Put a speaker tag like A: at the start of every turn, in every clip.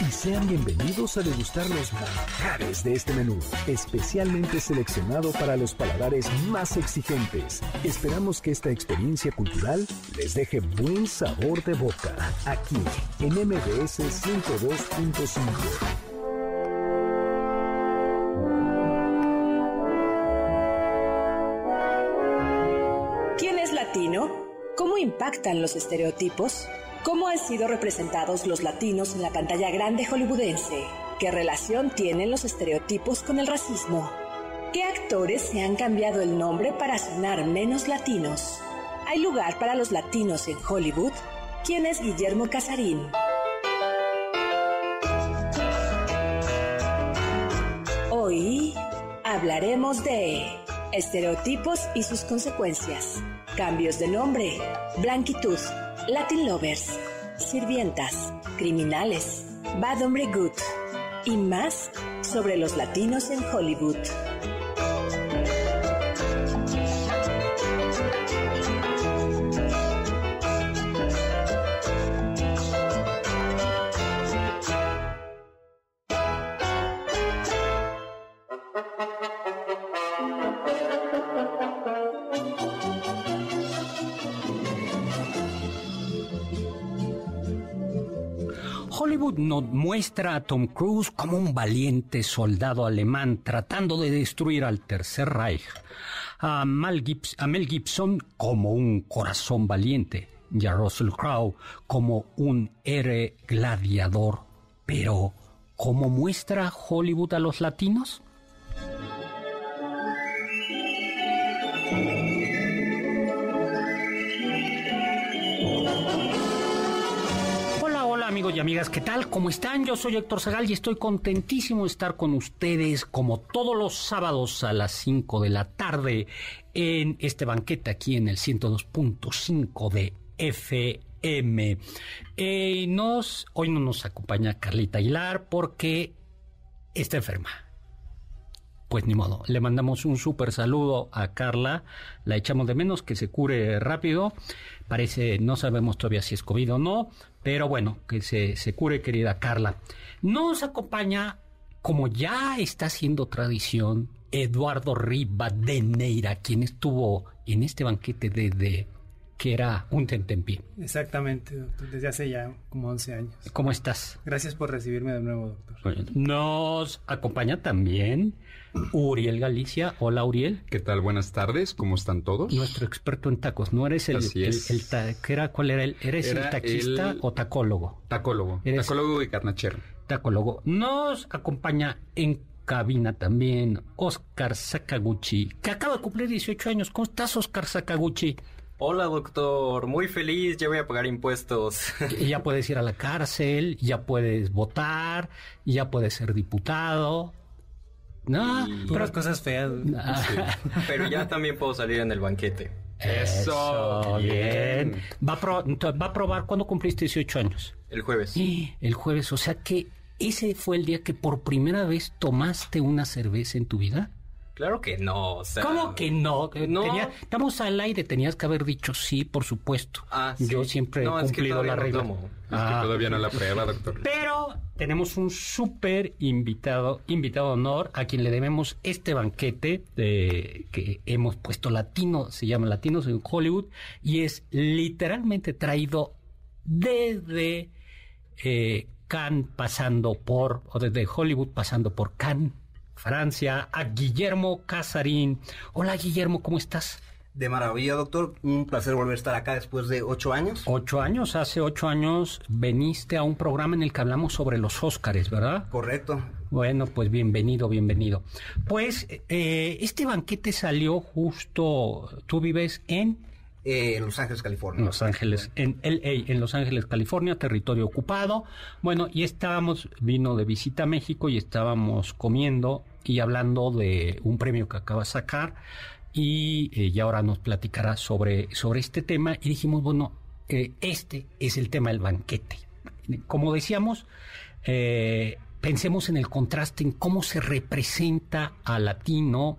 A: Y sean bienvenidos a degustar los manjares de este menú, especialmente seleccionado para los paladares más exigentes. Esperamos que esta experiencia cultural les deje buen sabor de boca, aquí en MBS 102.5.
B: ¿Quién es latino? ¿Cómo impactan los estereotipos? ¿Cómo han sido representados los latinos en la pantalla grande hollywoodense? ¿Qué relación tienen los estereotipos con el racismo? ¿Qué actores se han cambiado el nombre para sonar menos latinos? ¿Hay lugar para los latinos en Hollywood? ¿Quién es Guillermo Casarín? Hoy hablaremos de estereotipos y sus consecuencias, cambios de nombre, blanquitud, Latin Lovers, Sirvientas, Criminales, Bad Hombre Good y más sobre los latinos en Hollywood.
C: Muestra a Tom Cruise como un valiente soldado alemán tratando de destruir al Tercer Reich, a, Mel Gibson como un corazón valiente y a Russell Crowe como un héroe gladiador. Pero, ¿cómo muestra Hollywood a los latinos? Amigos y amigas, ¿qué tal? ¿Cómo están? Yo soy Héctor Zagal y estoy contentísimo de estar con ustedes como todos los sábados a las 5 de la tarde en este banquete aquí en el 102.5 de FM. Eh, hoy no nos acompaña Carlita Aguilar porque está enferma pues ni modo. Le mandamos un súper saludo a Carla. La echamos de menos que se cure rápido. Parece, no sabemos todavía si es COVID o no, pero bueno, que se, se cure, querida Carla. Nos acompaña, como ya está siendo tradición, Eduardo Rivadeneira, quien estuvo en este banquete desde que era un tentempié.
D: Exactamente, doctor, desde hace ya como 11 años.
C: ¿Cómo estás?
D: Gracias por recibirme de nuevo, doctor.
C: nos acompaña también Uriel Galicia. Hola, Uriel.
E: ¿Qué tal? Buenas tardes. ¿Cómo están todos?
C: Nuestro experto en tacos. ¿No eres el,
E: Así es.
C: el, era, cuál era el, eres
E: Era
C: el taquista
E: el-
C: o tacólogo?
E: Tacólogo.
C: Eres-
E: Tacólogo y carnachero.
C: Tacólogo. Nos acompaña en cabina también Oscar Sakaguchi, que acaba de cumplir 18 años. ¿Cómo estás, Oscar Sakaguchi?
F: Hola doctor, muy feliz, ya voy a pagar impuestos.
C: ya puedes ir a la cárcel, ya puedes votar, ya puedes ser diputado. No,
F: Y-
C: pero
D: Puras cosas feas.
F: Pero ya también puedo salir en el banquete.
C: Eso, bien.
E: bien.
C: Va a, pro- entonces, va a probar cuando cumpliste 18 años.
F: El jueves.
C: El jueves. O sea que ese fue el día que por primera vez tomaste una cerveza en tu vida.
F: Claro que no, o sea...
C: ¿Cómo que no? Eh,
F: No.
C: Tenía- estamos al aire, tenías que haber dicho sí, por supuesto.
F: Ah, sí.
C: Yo siempre he
F: No, es que
C: cumplido la
F: todavía no
C: regla.
F: tomo.
E: Es
C: Ah.
E: que todavía no la prueba, doctor.
C: Pero tenemos un súper invitado, invitado de honor, a quien le debemos este banquete de, que hemos puesto latino, se llama Latinos en Hollywood, y es literalmente traído desde eh, Cannes pasando por, o desde Hollywood pasando por Cannes, Francia, a Guillermo Casarín. Hola Guillermo, ¿cómo estás?
G: De maravilla, doctor. Un placer volver a estar acá después de ocho años.
C: Ocho años, hace ocho años veniste a un programa en el que hablamos sobre los Óscares, ¿verdad?
G: Correcto.
C: Bueno, pues bienvenido, bienvenido. Pues eh, este banquete salió justo, tú vives en...
G: Eh, Los Ángeles, California.
C: Los Ángeles, en LA, en Los Ángeles, California, territorio ocupado. Bueno, y estábamos, vino de visita a México y estábamos comiendo y hablando de un premio que acaba de sacar y, eh, ahora nos platicará sobre, sobre este tema y dijimos, bueno, eh, este es el tema del banquete. Como decíamos, eh, pensemos en el contraste, en cómo se representa al latino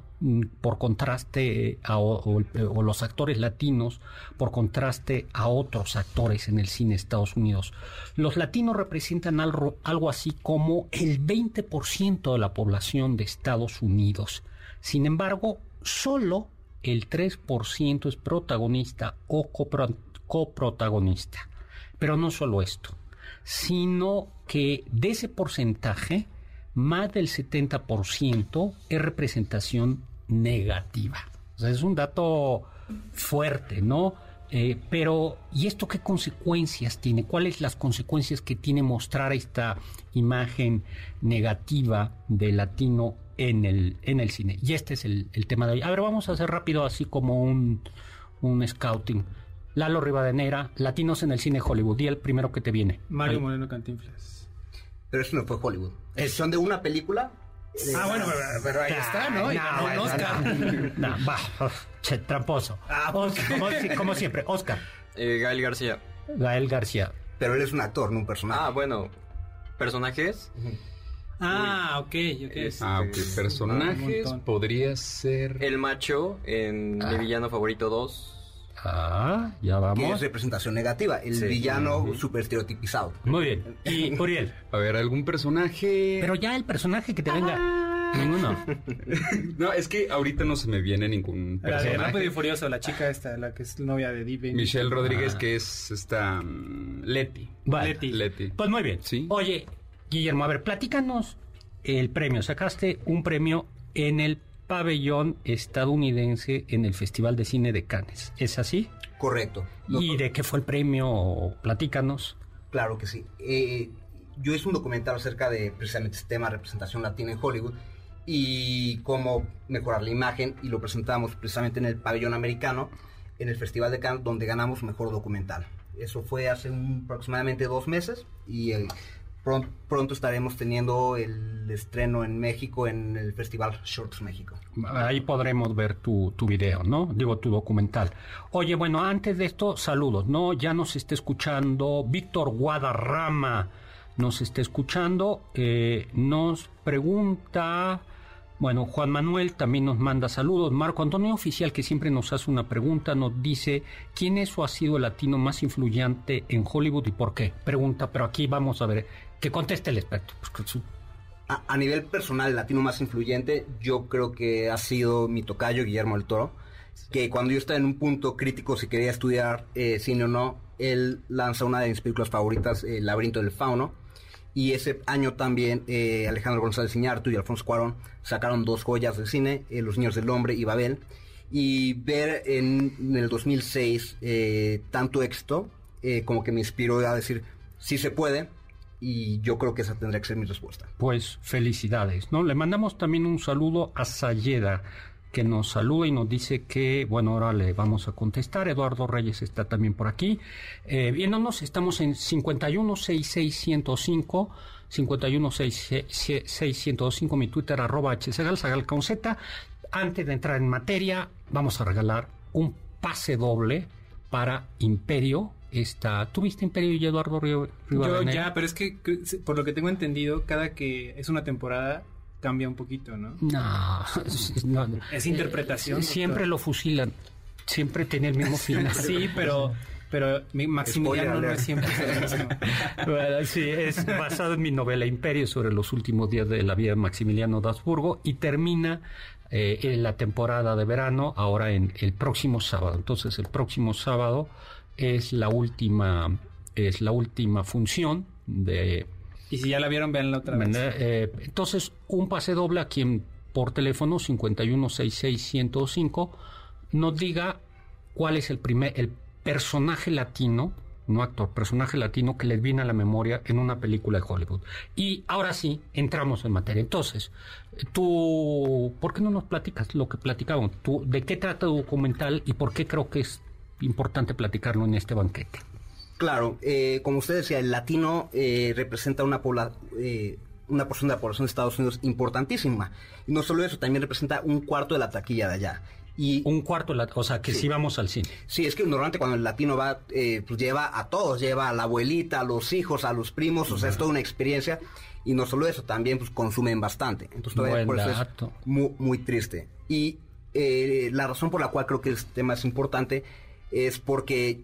C: por contraste a los actores latinos por contraste a otros actores en el cine de Estados Unidos. Los latinos representan algo así como el 20% de la población de Estados Unidos. Sin embargo, solo el 3% es protagonista o coprotagonista. Pero no solo esto, sino que de ese porcentaje, más del 70% es representación negativa. O sea, es un dato fuerte, ¿no? Eh, pero, ¿y esto qué consecuencias tiene? ¿Cuáles las consecuencias que tiene mostrar esta imagen negativa del latino en el, en el cine. Y este es el, tema de hoy. A ver, vamos a hacer rápido así como un, un scouting. Lalo Rivadeneira, Latinos en el cine Hollywood. Y el primero que te viene.
D: Mario Moreno Cantinflas.
G: Pero eso no fue Hollywood. Es, son de una película.
D: ah, bueno, pero, ahí está, ¿no? Y ganó un Oscar.
C: no, va, che, tramposo. Ah, como, siempre, Oscar.
F: Eh, Gael García.
C: Gael García.
G: Pero él es un actor, no un personaje.
F: Ah, bueno. ¿Personajes?
D: Ah, ok, ok.
E: ah, ok. Personajes podría ser.
F: El macho en Mi villano favorito 2.
C: Ah, ya vamos.
G: Que es representación negativa, el villano super estereotipizado.
C: Muy bien. Y Uriel.
E: A ver, algún personaje.
C: Pero ya el personaje que te venga. Ah. Ninguno.
E: no, es que ahorita no se me viene ningún personaje.
D: La de Furioso, la chica esta, la que es novia de Divi.
E: Michelle Rodríguez, ah. que es esta. Um, Leti.
C: Leti. Leti. Pues muy bien. ¿Sí? Oye, Guillermo, a ver, platícanos el premio. Sacaste un premio en el pabellón estadounidense en el Festival de Cine de Cannes. ¿Es así?
G: Correcto.
C: ¿Y de qué fue el premio? Platícanos.
G: Claro que sí. Eh, yo hice un documental acerca de precisamente este tema, representación latina en Hollywood, y cómo mejorar la imagen, y lo presentamos precisamente en el pabellón americano, en el Festival de Cannes, donde ganamos mejor documental. Eso fue hace aproximadamente dos meses, y el pronto, estaremos teniendo el estreno en México en el Festival Shorts México.
C: Ahí podremos ver tu, tu video, ¿no? Digo, tu documental. Oye, bueno, antes de esto, saludos, ¿no? Ya nos está escuchando Víctor Guadarrama, nos está escuchando, eh, nos pregunta... Bueno, Juan Manuel también nos manda saludos. Marco Antonio Oficial, que siempre nos hace una pregunta, nos dice, ¿quién es o ha sido el latino más influyente en Hollywood y por qué? Pregunta, pero aquí vamos a ver, conteste el experto. Pues,
G: a, nivel personal, el latino más influyente, yo creo que ha sido mi tocayo, Guillermo del Toro, que cuando yo estaba en un punto crítico si quería estudiar eh, cine o no, él lanza una de mis películas favoritas, El laberinto del fauno, y ese año también eh, Alejandro González Iñárritu y Alfonso Cuarón sacaron dos joyas de cine, eh, Los Niños del Hombre y Babel, y ver en, el 2006 tanto éxito, como que me inspiró a decir, sí se puede, y yo creo que esa tendría que ser mi respuesta.
C: Pues felicidades, ¿no? Le mandamos también un saludo a Sayeda que nos saluda y nos dice que, bueno, ahora le vamos a contestar. Eduardo Reyes está también por aquí. Eh, viéndonos, estamos en 5166105, 5166105, mi Twitter, arroba hsegal, sagal con Z. Antes de entrar en materia, vamos a regalar un pase doble para Imperio, esta... ¿Tuviste Imperio y Eduardo Río,
D: Yo ya, pero es que por lo que tengo entendido, cada que es una temporada cambia un poquito, ¿no?
C: No,
D: es interpretación.
C: siempre lo fusilan, siempre tiene el mismo final.
D: sí, pero pero Maximiliano no es siempre
C: sí, es basado en mi novela Imperio sobre los últimos días de la vida de Maximiliano de Habsburgo y termina eh, en la temporada de verano ahora en el próximo sábado. Entonces el próximo sábado es la última, es la última función de...
D: Y si ya la vieron, vean la otra vez.
C: Eh, entonces, un pase doble a quien por teléfono 5166105 nos diga cuál es el primer el personaje latino, no actor, personaje latino que les viene a la memoria en una película de Hollywood. Y ahora sí, entramos en materia. Entonces, tú, ¿por qué no nos platicas lo que platicamos? ¿Tú, ¿De qué trata el documental y por qué creo que es importante platicarlo en este banquete?
G: Claro, eh, como usted decía, el latino eh, representa una, eh, una porción de la población de Estados Unidos importantísima. Y no solo eso, también representa un cuarto de la taquilla de allá.
C: Y, un cuarto, de la, o sea, que sí. vamos al cine.
G: Sí, es que normalmente cuando el latino va, eh, pues lleva a todos, lleva a la abuelita, a los hijos, a los primos, o sea, es toda una experiencia. Y no solo eso, también pues consumen bastante. Entonces, todavía por eso es muy, muy triste. Y eh, la razón por la cual creo que este tema es importante es porque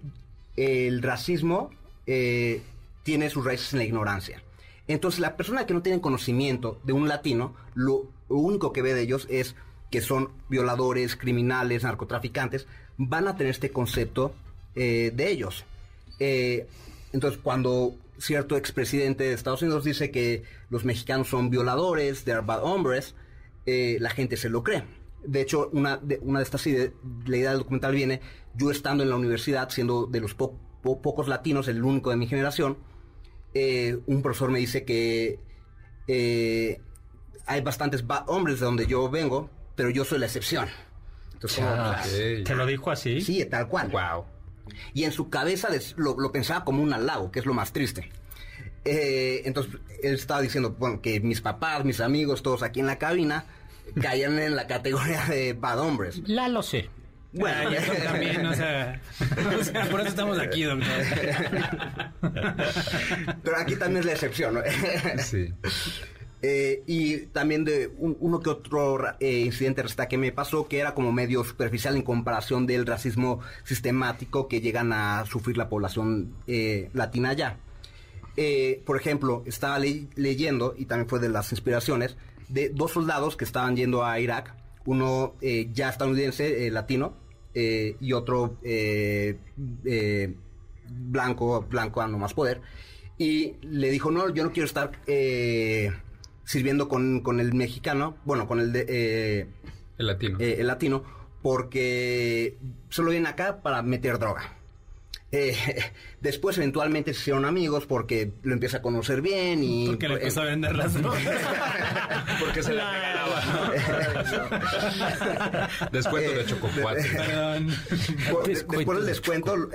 G: el racismo eh, tiene sus raíces en la ignorancia. Entonces, la persona que no tiene conocimiento de un latino, lo, único que ve de ellos es que son violadores, criminales, narcotraficantes, van a tener este concepto eh, de ellos. Eh, entonces, cuando cierto expresidente de Estados Unidos dice que los mexicanos son violadores, they're bad hombres, la gente se lo cree. De hecho, una de, una de estas ideas, la idea del documental viene, yo estando en la universidad, siendo de los po po pocos latinos, el único de mi generación, un profesor me dice que hay bastantes hombres de donde yo vengo, pero yo soy la excepción.
C: Entonces, okay. ¿Te lo dijo así?
G: Sí, tal cual.
C: Wow.
G: Y en su cabeza lo, lo pensaba como un halago, que es lo más triste. Eh, entonces, él estaba diciendo, bueno, que mis papás, mis amigos, todos aquí en la cabina, caían en la categoría de bad hombres.
C: La lo sé.
D: Bueno, ah, eso también, o sea, o sea, por eso estamos aquí, doctor.
G: Pero aquí también es la excepción, ¿no?
E: Sí.
G: Eh, y también de un, uno que otro eh, incidente resta que me pasó que era como medio superficial en comparación del racismo sistemático que llegan a sufrir la población eh, latina allá. Eh, por ejemplo, estaba le leyendo, y también fue de las inspiraciones, de dos soldados que estaban yendo a Irak, uno eh, ya estadounidense, eh, latino, y otro blanco, blanco a no más poder, y le dijo, no, yo no quiero estar sirviendo con, con, el mexicano, bueno, con el de... Eh,
E: el latino.
G: Eh, el latino, porque solo viene acá para meter droga. Eh, después eventualmente se hicieron amigos porque lo empieza a conocer bien y...
D: Porque le empezó a vender las drogas.
E: porque se la regalaba. Descuento de chococuate.
G: Después del descuento...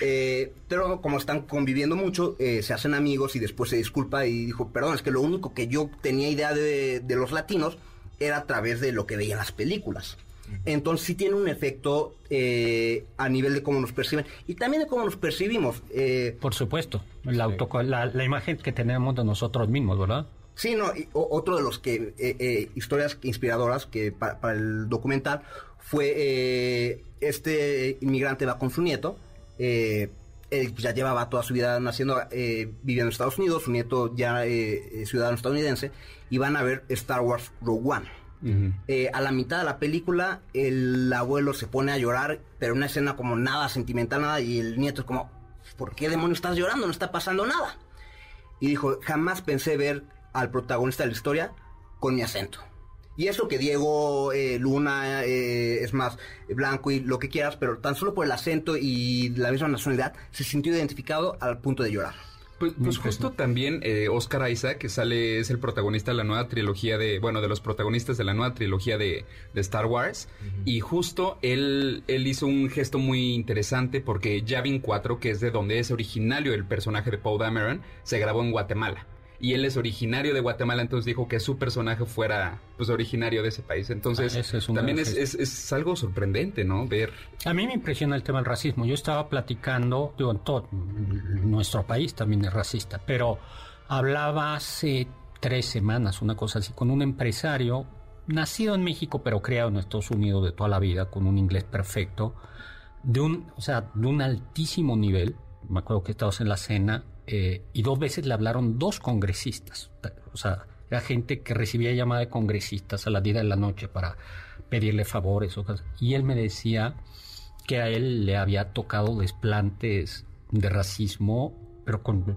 G: Eh, pero como están conviviendo mucho, eh, se hacen amigos y después se disculpa y dijo, perdón, es que lo único que yo tenía idea de, de los latinos era a través de lo que veía en las películas. Entonces sí tiene un efecto eh, a nivel de cómo nos perciben y también de cómo nos percibimos. Eh,
C: Por supuesto, la, auto, la, la, imagen que tenemos de nosotros mismos, ¿verdad?
G: Sí, no, y, o, otro de los que eh, eh, historias inspiradoras que para, para el documental fue este inmigrante va con su nieto eh, él ya llevaba toda su vida naciendo, eh, viviendo en Estados Unidos, su nieto ya eh, ciudadano estadounidense, y van a ver Star Wars Rogue One. -huh. a la mitad de la película, el abuelo se pone a llorar, pero una escena como nada sentimental, nada, y el nieto es como, ¿por qué demonios estás llorando? No está pasando nada. Y dijo, jamás pensé ver al protagonista de la historia con mi acento. Y eso que Diego eh, Luna eh, es más blanco y lo que quieras, pero tan solo por el acento y la misma nacionalidad se sintió identificado al punto de llorar.
E: Pues, pues justo también eh, Oscar Isaac, que sale, es el protagonista de la nueva trilogía de, bueno, de los protagonistas de la nueva trilogía de, de Star Wars. Uh -huh. Y justo él, él hizo un gesto muy interesante porque Yavin 4, que es de donde es originario el personaje de Paul Dameron, se grabó en Guatemala y él es originario de Guatemala, entonces dijo que su personaje fuera pues originario de ese país. Entonces, ah, es también es, es, es, algo sorprendente, ¿no? Ver.
C: A mí me impresiona el tema del racismo. Yo estaba platicando, digo, en todo nuestro país también es racista, pero hablaba hace tres semanas, una cosa así, con un empresario nacido en México, pero criado en Estados Unidos de toda la vida, con un inglés perfecto, de un, o sea, de un altísimo nivel. Me acuerdo que estábamos en la cena eh, y dos veces le hablaron dos congresistas. O sea, era gente que recibía llamada de congresistas a la día de la noche para pedirle favores. Y él me decía que a él le había tocado desplantes de racismo, pero con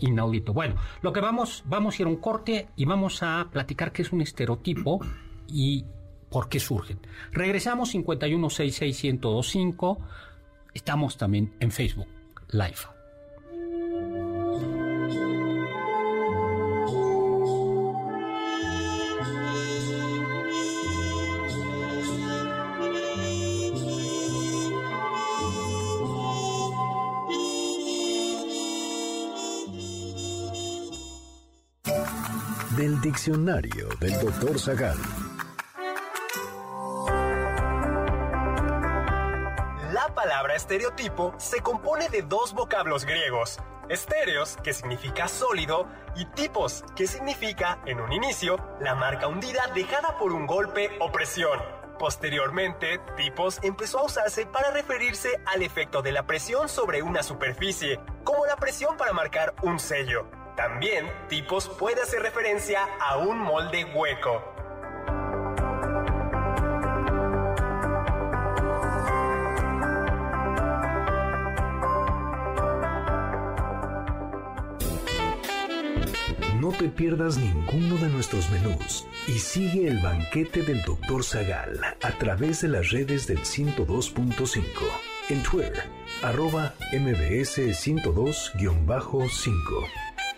C: inaudito. Bueno, lo que vamos, vamos a ir a un corte y vamos a platicar qué es un estereotipo y por qué surgen. Regresamos 5166125. Estamos también en Facebook Live.
A: Diccionario del doctor Zagal.
H: La palabra estereotipo se compone de dos vocablos griegos. Estéreos, que significa sólido, y tipos, que significa, en un inicio, la marca hundida dejada por un golpe o presión. Posteriormente, tipos empezó a usarse para referirse al efecto de la presión sobre una superficie, como la presión para marcar un sello. También, tipos puede hacer referencia a un molde hueco.
A: No te pierdas ninguno de nuestros menús y sigue el banquete del Dr. Zagal a través de las redes del 102.5. En Twitter, arroba mbs 102-5.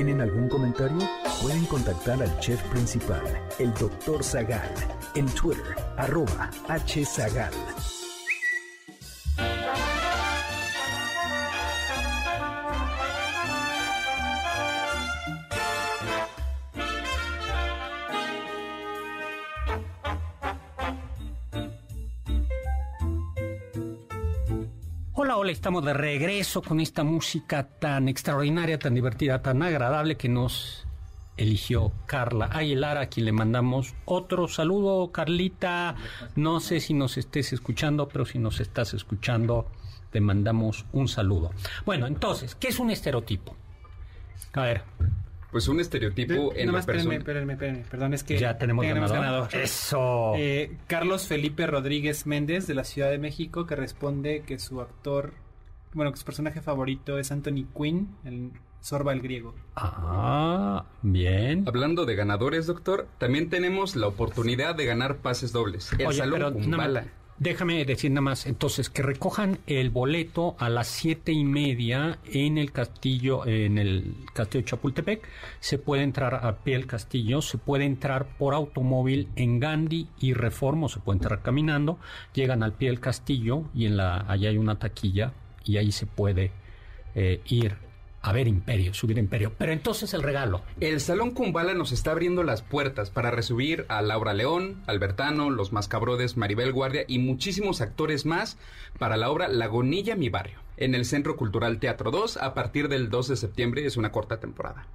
A: ¿Tienen algún comentario? Pueden contactar al chef principal, el Dr. Zagal, en Twitter, arroba hzagal.
C: Estamos de regreso con esta música tan extraordinaria, tan divertida, tan agradable que nos eligió Carla Aguilar, a quien le mandamos otro saludo. Carlita, no sé si nos estés escuchando, pero si nos estás escuchando, te mandamos un saludo. Bueno, entonces, ¿qué es un estereotipo? A ver,
E: Pues un estereotipo en
D: Nada
E: la persona.
D: espérenme, espérenme. Perdón, es que
C: ya tenemos, ganador. Eso.
D: Eh, Carlos Felipe Rodríguez Méndez de la Ciudad de México que responde que su actor, bueno, que su personaje favorito es Anthony Quinn, el Sorba el griego.
C: Ah, bien.
E: Hablando de ganadores, doctor, también tenemos la oportunidad de ganar pases dobles. El
C: Oye,
E: Salón Kumbala.
C: Déjame decir nada más, entonces, que recojan el boleto a las siete y media en el castillo, en el castillo Chapultepec. Se puede entrar a pie del castillo, se puede entrar por automóvil en Gandhi y Reformo, se puede entrar caminando. Llegan al pie del castillo y en la, allá hay una taquilla y ahí se puede eh, ir a ver Imperio, subir Imperio. Pero entonces el regalo.
E: El Salón Kumbala nos está abriendo las puertas para recibir a Laura León, Albertano, Los Mascabrodes, Maribel Guardia y muchísimos actores más para la obra Lagunilla, mi barrio, en el Centro Cultural Teatro 2 a partir del 2 de septiembre, es una corta temporada.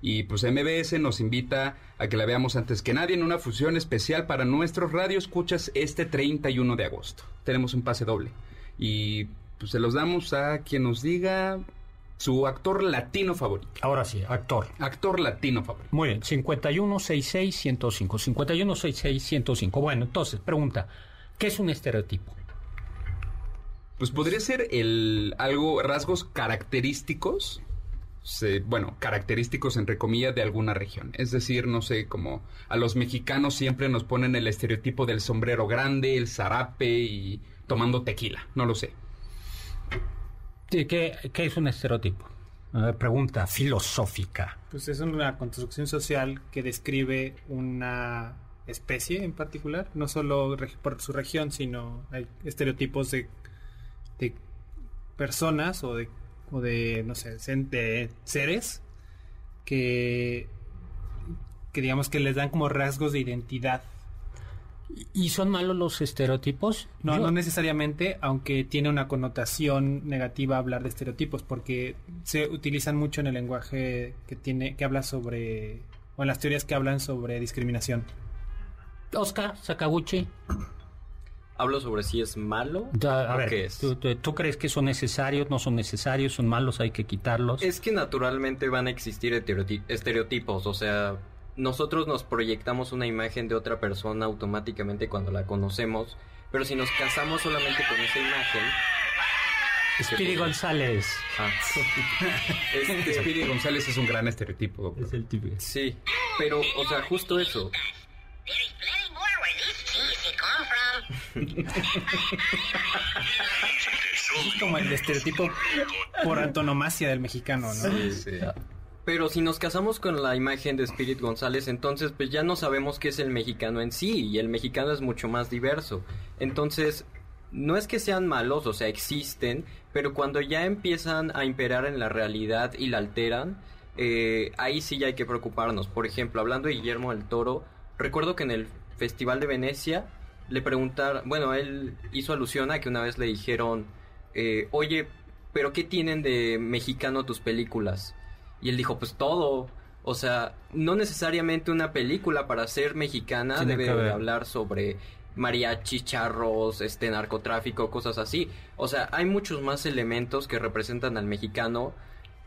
E: Y pues MBS nos invita a que la veamos antes que nadie en una fusión especial para nuestros radioescuchas este 31 de agosto. Tenemos un pase doble. Y pues se los damos a quien nos diga su actor latino favorito.
C: Ahora sí, actor.
E: Actor latino favorito.
C: Muy bien, 5166-105. 5166-105. Bueno, entonces, pregunta, ¿qué es un estereotipo?
E: Pues podría ser el algo, rasgos característicos, se- bueno, característicos entre comillas de alguna región. Es decir, no sé, como a los mexicanos siempre nos ponen el estereotipo del sombrero grande, el zarape y tomando tequila, no lo sé.
C: Sí, ¿Qué, qué es un estereotipo? A ver, pregunta filosófica.
D: Pues es una construcción social que describe una especie en particular, no solo por su región, sino hay estereotipos de, de personas o de, o de no sé, de seres que, que digamos que les dan como rasgos de identidad.
C: ¿Y son malos los estereotipos?
D: No,
C: Yo-
D: no necesariamente, aunque tiene una connotación negativa hablar de estereotipos, porque se utilizan mucho en el lenguaje que tiene, que habla sobre, o en las teorías que hablan sobre discriminación.
C: Oscar Sakaguchi.
F: hablo sobre si es malo
C: a
F: o
C: ver,
F: qué es.
C: ¿tú, tú, tú crees que son necesarios, no son necesarios, son malos, hay que quitarlos?
F: Es que naturalmente van a existir estereoti- estereotipos, o sea, nosotros nos proyectamos una imagen de otra persona automáticamente cuando la conocemos, pero si nos casamos solamente con esa imagen...
C: Speedy González.
F: Ah. Este,
E: Speedy González es un gran estereotipo. doctor.
C: Es el tipo.
F: Sí, pero, o sea, justo eso.
D: Es como el estereotipo por antonomasia del mexicano, ¿no?
F: Sí, sí. Pero si nos casamos con la imagen de Spirit González, entonces pues ya no sabemos qué es el mexicano en sí, y el mexicano es mucho más diverso. Entonces, no es que sean malos, o sea, existen, pero cuando ya empiezan a imperar en la realidad y la alteran, eh, ahí sí ya hay que preocuparnos. Por ejemplo, hablando de Guillermo del Toro, recuerdo que en el Festival de Venecia le preguntaron, bueno, él hizo alusión a que una vez le dijeron, eh, oye, pero ¿qué tienen de mexicano tus películas? Y él dijo, pues todo. O sea, no necesariamente una película para ser mexicana
C: Tiene
F: debe de hablar sobre mariachi, charros, este narcotráfico, cosas así. O sea, hay muchos más elementos que representan al mexicano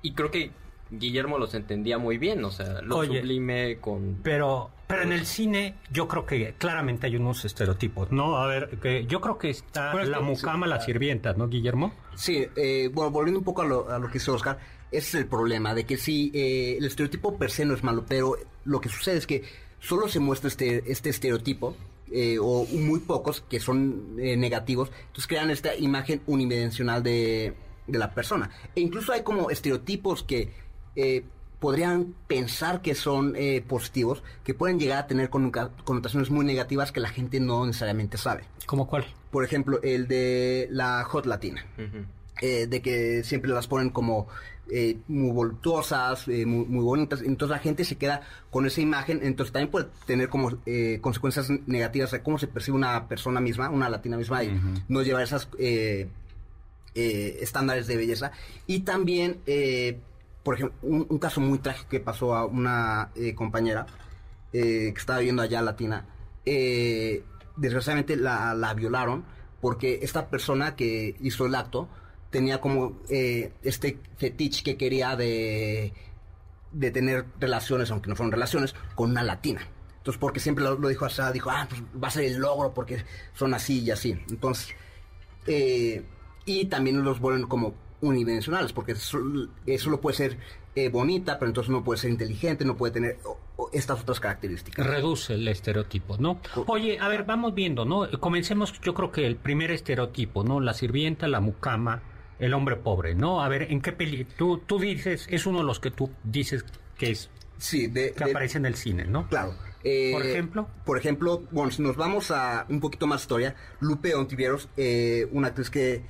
F: y creo que Guillermo los entendía muy bien, o sea, lo
C: Oye,
F: sublime con
C: Pero, pero en el cine yo creo que claramente hay unos estereotipos, ¿no? A ver, que yo creo que está la
D: que-
C: mucama, la sirvienta, ¿no, Guillermo?
G: Sí, eh, bueno, volviendo un poco a lo, a lo que dice Oscar, ese es el problema, de que sí, eh, el estereotipo per se no es malo, pero lo que sucede es que solo se muestra este, este estereotipo, eh, o muy pocos que son eh, negativos, entonces crean esta imagen unidimensional de, de la persona. E incluso hay como estereotipos que eh, podrían pensar que son eh, positivos, que pueden llegar a tener connotaciones muy negativas que la gente no necesariamente sabe.
C: ¿Cómo cuál?
G: Por ejemplo, el de la hot latina
F: Ujú.
G: Eh, de que siempre las ponen como eh, muy voluptuosas, eh, muy, muy bonitas, entonces la gente se queda con esa imagen, entonces también puede tener como eh, consecuencias negativas de cómo se percibe una persona misma, una latina misma, y no llevar esas eh, eh, estándares de belleza. Y también, por ejemplo, un, un caso muy trágico que pasó a una compañera eh, que estaba viviendo allá latina, eh, desgraciadamente la, la violaron porque esta persona que hizo el acto tenía como eh, este fetiche que quería de, de tener relaciones, aunque no fueron relaciones, con una latina. Entonces, porque siempre lo, lo dijo así, dijo, ah, pues va a ser el logro porque son así y así. Entonces, eh, y también los vuelven como unidimensionales, porque sol- eh, solo puede ser eh, bonita, pero entonces no puede ser inteligente, no puede tener o- o estas otras características.
C: Reduce el estereotipo, ¿no? Oye, a ver, vamos viendo, ¿no? Comencemos, yo creo que el primer estereotipo, ¿no? La sirvienta, la mucama, el hombre pobre, ¿no? A ver, ¿en qué peli? Tú, tú dices, es uno de los que tú dices que es
G: Sí, de,
C: que
G: de-
C: aparece en el cine, ¿no?
G: Claro. Eh,
C: Por ejemplo.
G: Por ejemplo, bueno, si nos vamos a un poquito más historia, Lupe Ontiveros, eh, una actriz que,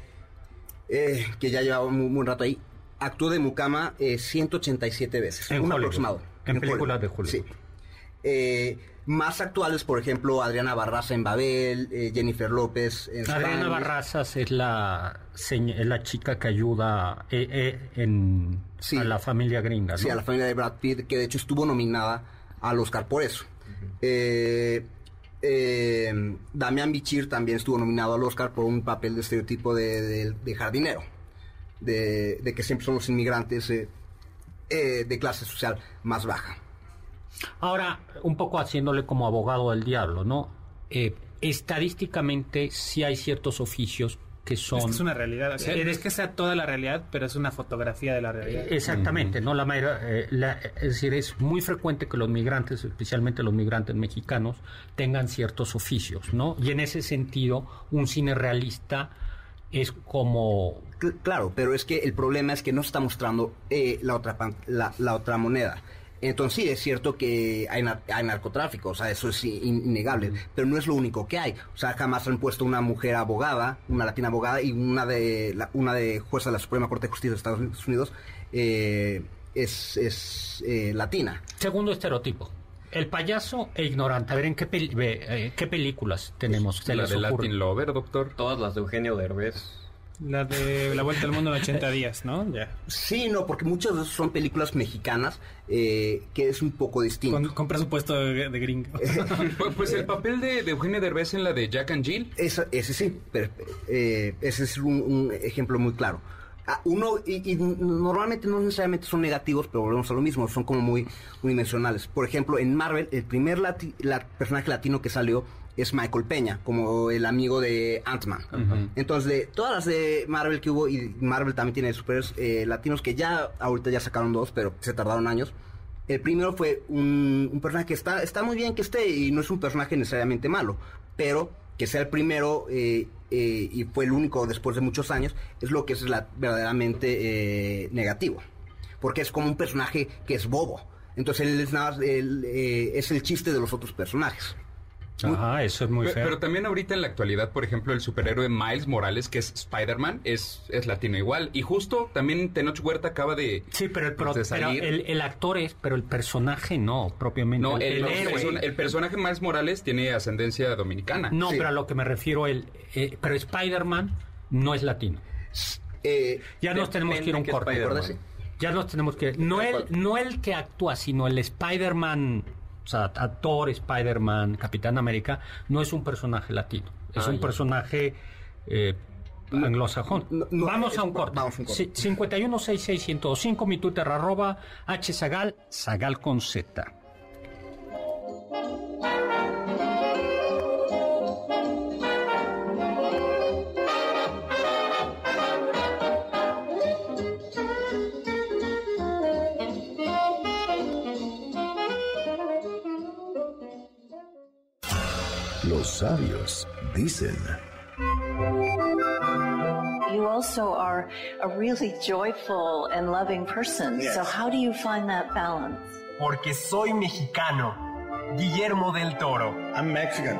G: eh, que ya llevaba un buen rato ahí, actuó de Mucama eh, 187 veces.
C: En
G: un
C: Hollywood.
G: aproximado.
C: En películas de Hollywood.
G: Sí. Más actuales, por ejemplo, Adriana Barraza en Babel, eh, Jennifer López en
C: Adriana
G: Spanish.
C: Barrazas es la, es la chica que ayuda eh, eh, en,
G: Sí.
C: a la familia gringa, ¿no?
G: Sí, a la familia de Brad Pitt, que de hecho estuvo nominada al Oscar por eso. Eh, eh, Damián Bichir también estuvo nominado al Oscar por un papel de estereotipo de, de- de jardinero, de, de que siempre son los inmigrantes eh, eh, de clase social más baja.
C: Ahora, un poco haciéndole como abogado del diablo, ¿no? Eh, estadísticamente sí hay ciertos oficios que son...
D: Es que es una realidad. O sea,
C: Eh,
D: es que sea toda la realidad, pero es una fotografía de la realidad.
C: Exactamente, ¿no? La, mayor- eh, la- es decir, es muy frecuente que los migrantes, especialmente los migrantes mexicanos, tengan ciertos oficios, ¿no? Y en ese sentido, un cine realista es como...
G: Cl- Claro, pero es que el problema es que no se está mostrando eh, la, otra la otra moneda. Entonces sí, es cierto que hay, nar- hay narcotráfico, o sea, eso es in- innegable, pero no es lo único que hay. O sea, jamás han puesto una mujer abogada, una latina abogada y una de la- una de jueza de la Suprema Corte de Justicia de Estados Unidos eh, es, es eh, latina.
C: Segundo estereotipo. El payaso e ignorante. A ver, ¿en qué, peli- eh, qué películas tenemos? ¿Se
E: La
C: les
E: de
C: ocurre?
E: Latin Lover, doctor.
F: Todas las de Eugenio Derbez.
D: La de La Vuelta al Mundo en 80 días, ¿no? Ya.
G: Sí, no, porque muchas de esas son películas mexicanas eh, que es un poco distinto.
D: Con, con presupuesto de, de gringo.
E: Pues, pues el papel de, de Eugenio Derbez en la de Jack and Jill.
G: Esa- ese sí, pero, eh, ese es un, un ejemplo muy claro. Ah, uno, y, y normalmente no necesariamente son negativos, pero volvemos a lo mismo, son como muy unidimensionales. Por ejemplo, en Marvel, el primer lati- la- personaje latino que salió es Michael Peña, como el amigo de Ant-Man. Entonces, de todas las de Marvel que hubo, y Marvel también tiene superhéroes eh, latinos que ya, ahorita ya sacaron dos, pero se tardaron años. El primero fue un, un personaje que está, está muy bien que esté y no es un personaje necesariamente malo, pero que sea el primero eh, eh, y fue el único después de muchos años, es lo que es la, verdaderamente negativo. Porque es como un personaje que es bobo. Entonces él es, nada él, eh, es el chiste de los otros personajes.
C: Ajá, eso es muy
E: Pe-
C: feo.
E: Pero también ahorita en la actualidad, por ejemplo, el superhéroe Miles Morales, que es Spider-Man, es, es latino igual. Y justo también Tenoch Huerta acaba de,
C: Sí, pero, el, pro-
E: de
C: pero
E: salir.
C: el, el actor es, pero el personaje no, propiamente.
E: no,
C: el, héroe.
E: personaje Miles Morales tiene ascendencia dominicana.
C: No,
G: Sí.
C: pero a lo que me refiero, el, eh, pero Spider-Man no es latino.
G: Eh,
C: Ya nos tenemos que ir a un corte. Ya nos tenemos que... No el, no el que actúa, sino el Spider-Man, o sea, actor, Spider-Man, Capitán América, no es un personaje latino. Es
F: Ah,
C: un
F: ya.
C: personaje eh, anglosajón.
G: no, no,
C: vamos a un corte.
G: vamos a un corte.
C: Sí, 516605, mi Twitter, arroba hzagal, zagal con z.
A: Los sabios dicen.
I: You also are a really joyful and loving person. Yes. So, how do you find that balance?
H: Porque soy mexicano. Guillermo del Toro.
J: I'm Mexican.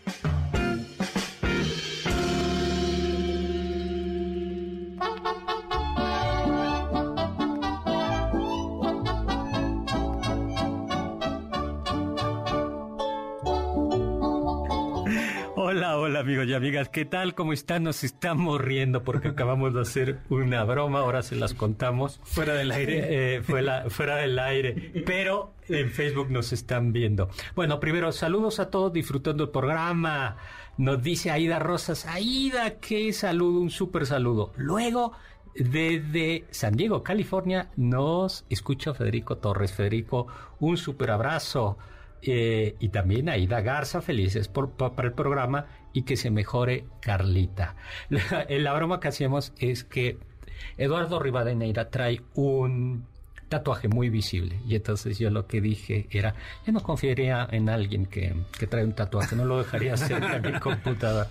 C: Amigas, ¿qué tal? ¿Cómo están? Nos estamos riendo porque acabamos de hacer una broma, ahora se las contamos.
D: Fuera del aire.
C: Eh, fue la- fuera del aire, pero en Facebook nos están viendo. Bueno, primero, saludos a todos disfrutando el programa. Nos dice Aida Rosas, Aida, qué saludo, un súper saludo. Luego, desde San Diego, California, nos escucha Federico Torres. Federico, un súper abrazo. Eh, y también Aida Garza, felices por, pa- para el programa y que se mejore Carlita. La, la broma que hacemos es que Eduardo Rivadeneira trae un tatuaje muy visible y entonces yo lo que dije era, yo no confiaría en alguien que, que trae un tatuaje, no lo dejaría cerca de mi computadora.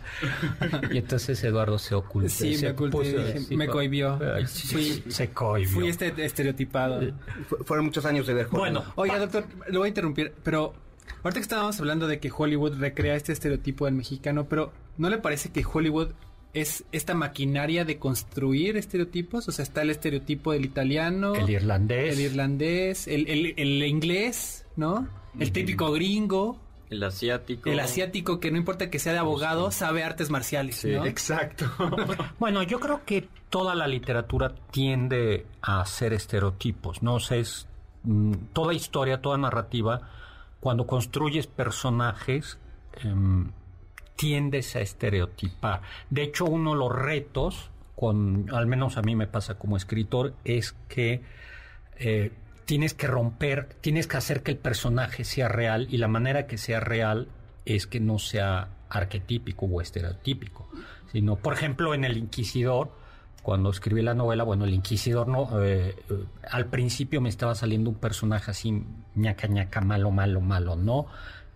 C: Y entonces Eduardo se ocultó.
D: Sí,
C: se
D: me oculté,
C: puso
D: dije,
C: así,
D: me
C: co-
D: cohibió. Fui-
C: se cohibió.
D: Fui este estereotipado.
G: fu- fueron muchos años de ver Hollywood.
C: Bueno,
D: Oiga, doctor, lo voy a interrumpir, pero ahorita que estábamos hablando de que Hollywood recrea este estereotipo del mexicano, pero ¿no le parece que Hollywood es esta maquinaria de construir estereotipos? O sea, está el estereotipo del italiano,
C: el irlandés.
D: el irlandés, el, el- el inglés, ¿no? El típico gringo,
F: El asiático.
D: el asiático que no importa que sea de abogado, sabe artes marciales, ¿no?
E: Exacto.
C: Bueno, yo creo que toda la literatura tiende a hacer estereotipos, ¿no? O sea, es mm, toda historia, toda narrativa, cuando construyes personajes, em, tiendes a estereotipar. De hecho, uno de los retos, con, al menos a mí me pasa como escritor, es que eh, tienes que romper, tienes que hacer que el personaje sea real y la manera que sea real es que no sea arquetípico o estereotípico, sino, por ejemplo, en El Inquisidor, cuando escribí la novela, bueno, El Inquisidor no, eh, eh, al principio me estaba saliendo un personaje así, ñaca, ñaca, malo, malo, malo, ¿no?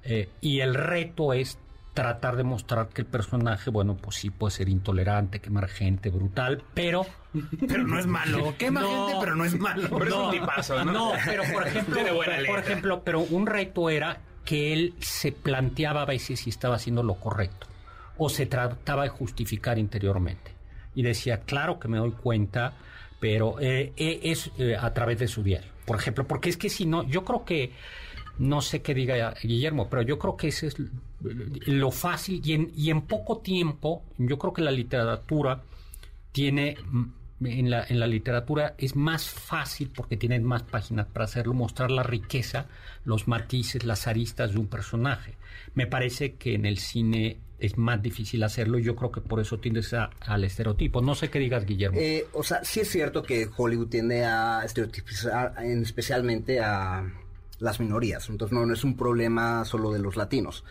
C: Eh, y el reto es tratar de mostrar que el personaje, bueno, pues sí puede ser intolerante, quemar gente, brutal, pero...
D: Pero no es malo. Quema
C: No.
D: gente, pero no es malo.
E: Pero es un tipazo, ¿no?
C: No, pero por ejemplo,
D: Tiene buena
C: por ejemplo, pero un reto era que él se planteaba a veces si estaba haciendo lo correcto o se trataba de justificar interiormente y decía, claro que me doy cuenta, pero eh, eh, es eh, a través de su diario. Por ejemplo, porque es que si no, yo creo que no sé qué diga Guillermo, pero yo creo que ese es lo fácil y en, y en poco tiempo, yo creo que la literatura tiene en la, en la literatura es más fácil porque tienen más páginas para hacerlo, mostrar la riqueza, los matices, las aristas de un personaje. Me parece que en el cine es más difícil hacerlo y yo creo que por eso tiendes a- al estereotipo. No sé qué digas, Guillermo.
G: Eh, o sea, sí es cierto que Hollywood tiende a estereotipizar en- especialmente a las minorías. Entonces no, no es un problema solo de los latinos.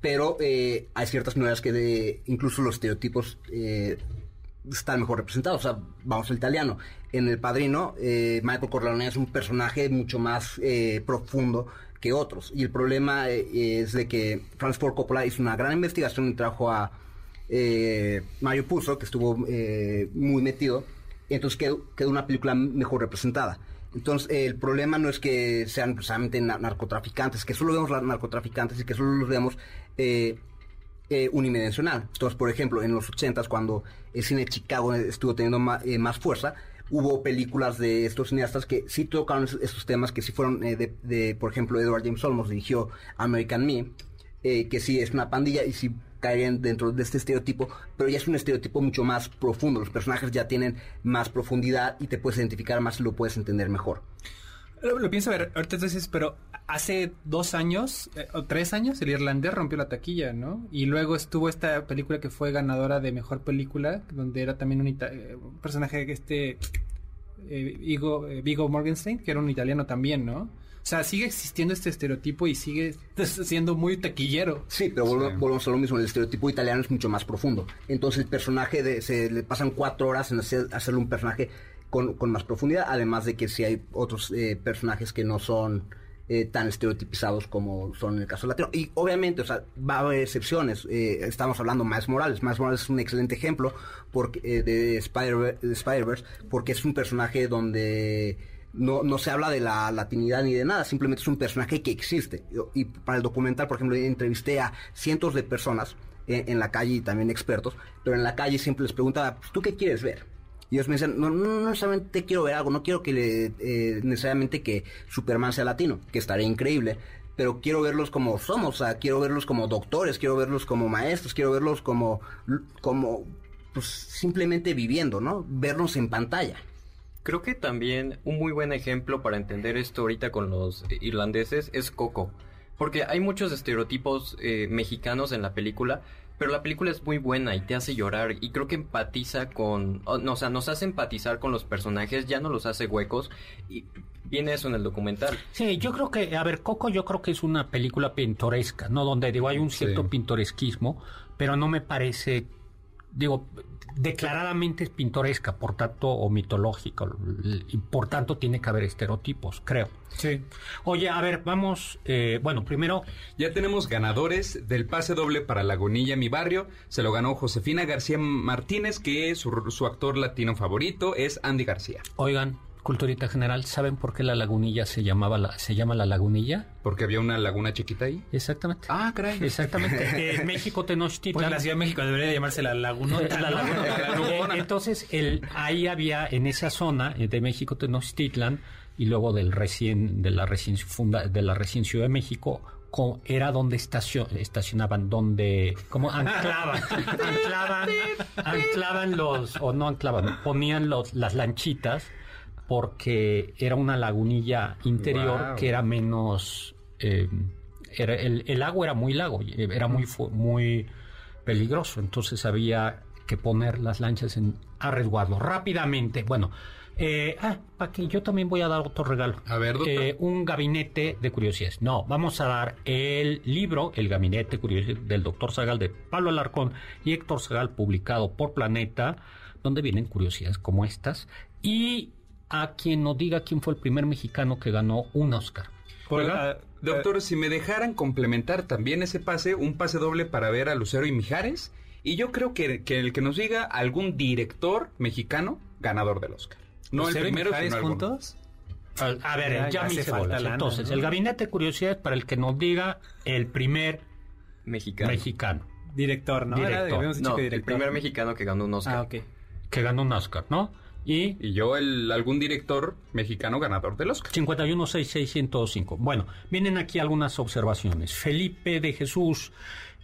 G: Pero eh, hay ciertas minorías que de, incluso los estereotipos eh, están mejor representados. O sea, vamos al italiano. En El Padrino, eh, Michael Corleone es un personaje mucho más eh, profundo que otros. Y el problema eh, es de que Francis Ford Coppola hizo una gran investigación y trajo a Mario Puzo, que estuvo muy metido. Entonces quedó, quedó una película mejor representada. Entonces, el problema no es que sean precisamente na- narcotraficantes, que solo vemos narcotraficantes y que solo los vemos eh, unidimensional. Entonces, por ejemplo, en los 80s, cuando el cine de Chicago estuvo teniendo ma- eh, más fuerza, hubo películas de estos cineastas que sí tocaron es- estos temas, que sí fueron eh, de, de, por ejemplo, Edward James Olmos dirigió American Me, eh, que sí es una pandilla y sí caerían dentro de este estereotipo, pero ya es un estereotipo mucho más profundo. Los personajes ya tienen más profundidad y te puedes identificar más y lo puedes entender mejor.
D: Lo, lo pienso ver, ahorita entonces, pero hace dos años eh, o tres años el irlandés rompió la taquilla, ¿no? Y luego estuvo esta película que fue ganadora de mejor película, donde era también un, eh, un personaje que este eh, Vigo, eh, Viggo Morgenstein, que era un italiano también, ¿no? O sea, sigue existiendo este estereotipo y sigue siendo muy taquillero.
G: Sí, pero volve- volvemos a lo mismo, el estereotipo italiano es mucho más profundo. Entonces el personaje, de, se le pasan cuatro horas en hacer, hacerle un personaje con, con más profundidad, además de que si hay otros eh, personajes que no son eh, tan estereotipizados como son en el caso latino. Y obviamente, o sea, va a haber excepciones. Eh, estamos hablando Miles Morales. Miles Morales es un excelente ejemplo eh, de Spider- de Spider-Verse porque es un personaje donde no, se habla de la latinidad ni de nada, simplemente es un personaje que existe. Y para el documental, por ejemplo, entrevisté a cientos de personas en, en la calle y también expertos, pero en la calle siempre les preguntaba, "Pues, ¿tú qué quieres ver? Y ellos me decían, no, no, necesariamente quiero ver algo, no quiero que le, eh, necesariamente que Superman sea latino, que estaría increíble, pero quiero verlos como somos, o sea, quiero verlos como doctores, quiero verlos como maestros, quiero verlos como, como pues, simplemente viviendo, ¿no? Verlos en pantalla.
F: Creo que también un muy buen ejemplo para entender esto ahorita con los irlandeses es Coco. Porque hay muchos estereotipos eh, mexicanos en la película, pero la película es muy buena y te hace llorar. Y creo que empatiza con. o- sea, nos hace empatizar con los personajes, ya no los hace huecos. Y viene eso en el documental.
C: Sí, yo creo que, a ver, Coco yo creo que es una película pintoresca, ¿no? Donde digo, hay un cierto
E: Sí.
C: pintoresquismo, pero no me parece, digo, declaradamente es pintoresca, por tanto, o mitológica, y por tanto tiene que haber estereotipos, creo.
D: Sí.
C: Oye, a ver, vamos, eh, bueno, primero,
E: Ya tenemos ganadores del pase doble para Lagunilla, mi barrio. Se lo ganó Josefina García Martínez, que su, su actor latino favorito es Andy García.
C: oigan, culturita general, ¿saben por qué la lagunilla se llamaba la, se llama la lagunilla?
E: Porque había una laguna chiquita ahí.
C: Exactamente.
E: Ah, caray.
C: Exactamente. En México Tenochtitlan.
D: Pues la Ciudad de México debería de llamarse la Lagunota.
C: Eh, Entonces, el, ahí había en esa zona eh, de México Tenochtitlan y luego del recién de la recién funda, de la recién Ciudad de México co- era donde estacio- estacionaban, donde como anclaban, anclaban, anclaban los o no anclaban, ponían los las lanchitas porque era una lagunilla interior
E: Wow.
C: que era menos eh, era, el, el agua era muy lago, era muy muy peligroso, entonces había que poner las lanchas en a resguardo rápidamente. Bueno, Eh, ah, para que yo también voy a dar otro regalo.
E: A ver.
C: Eh, un gabinete de curiosidades. No, vamos a dar el libro, El gabinete de curiosidades del doctor Zagal de Pablo Alarcón y Héctor Zagal, publicado por Planeta, donde vienen curiosidades como estas. Y a quien nos diga quién fue el primer mexicano que ganó un Oscar.
E: Oiga, doctor, si me dejaran complementar también ese pase, un pase doble para ver a Lucero y Mijares, y yo creo que, que el que nos diga algún director mexicano ganador del Oscar. No el
D: ¿Lucero y
E: primero,
D: Mijares
E: sino
D: juntos?
C: A, a ver,
D: Ya-
C: ya, me
D: hace
C: hice
D: falta
C: bolas.
D: lana,
C: Entonces,
D: ¿no?
C: el gabinete de curiosidades para el que nos diga el primer
F: Mexicano.
C: mexicano
D: Director, ¿no? Era-
C: Director.
D: habíamos dicho
F: No,
D: que
F: el primer mexicano que ganó un Oscar.
D: Ah, ok.
C: que ganó un Oscar, ¿no? Y
E: Y yo el, algún director mexicano ganador del Oscar.
C: 5166105. Bueno, vienen aquí algunas observaciones. Felipe de Jesús,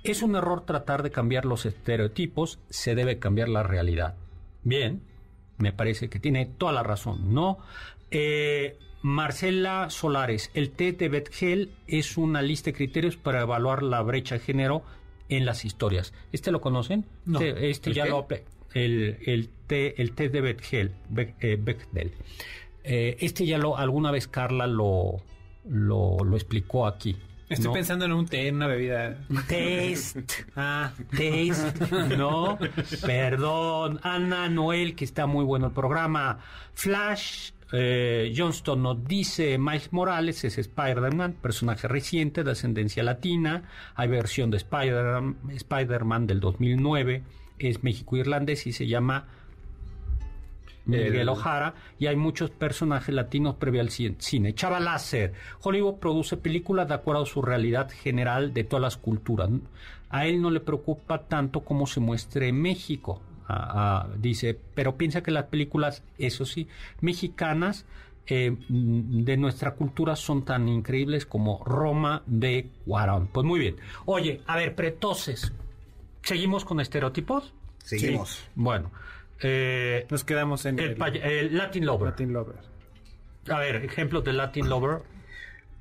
C: es un error tratar de cambiar los estereotipos, se debe cambiar la realidad. Bien, me parece que tiene toda la razón, ¿no? Eh, Marcela Solares, el test de Betgel es una lista de criterios para evaluar la brecha de género en las historias. ¿Este lo conocen?
D: No.
C: Este, este
E: ¿El
C: ya
E: qué?
C: lo... El, el, té- el test de Betgel, Be- eh, Bechdel. Eh, este ya lo alguna vez Carla lo, lo, lo explicó aquí.
D: Estoy
C: ¿no?
D: pensando en un té, en una bebida.
C: Test.
D: Ah,
C: Test. No, perdón. Ana Noel, que está muy bueno el programa. Flash. eh, Johnston nos dice Miles Morales es Spider-Man, personaje reciente de ascendencia latina. Hay versión de Spider- Spider-Man del 2009. Es México-Irlandés y se llama Miguel
E: El-
C: Ojara y hay muchos personajes latinos previo al ci- cine. Chava Láser, Hollywood produce películas de acuerdo a su realidad general de todas las culturas. A él no le preocupa tanto cómo se muestre México. Ah, ah, dice, pero piensa que las películas, eso sí, mexicanas eh, mm, de nuestra cultura son tan increíbles como Roma de Cuarón. Pues muy bien. Oye, a ver, pero entonces, ¿seguimos con estereotipos?
G: Seguimos.
C: Bueno, eh,
D: nos quedamos en
C: el,
D: el,
C: pay- el Latin Lover.
D: Latin Lover.
C: A ver, ejemplos de Latin Lover.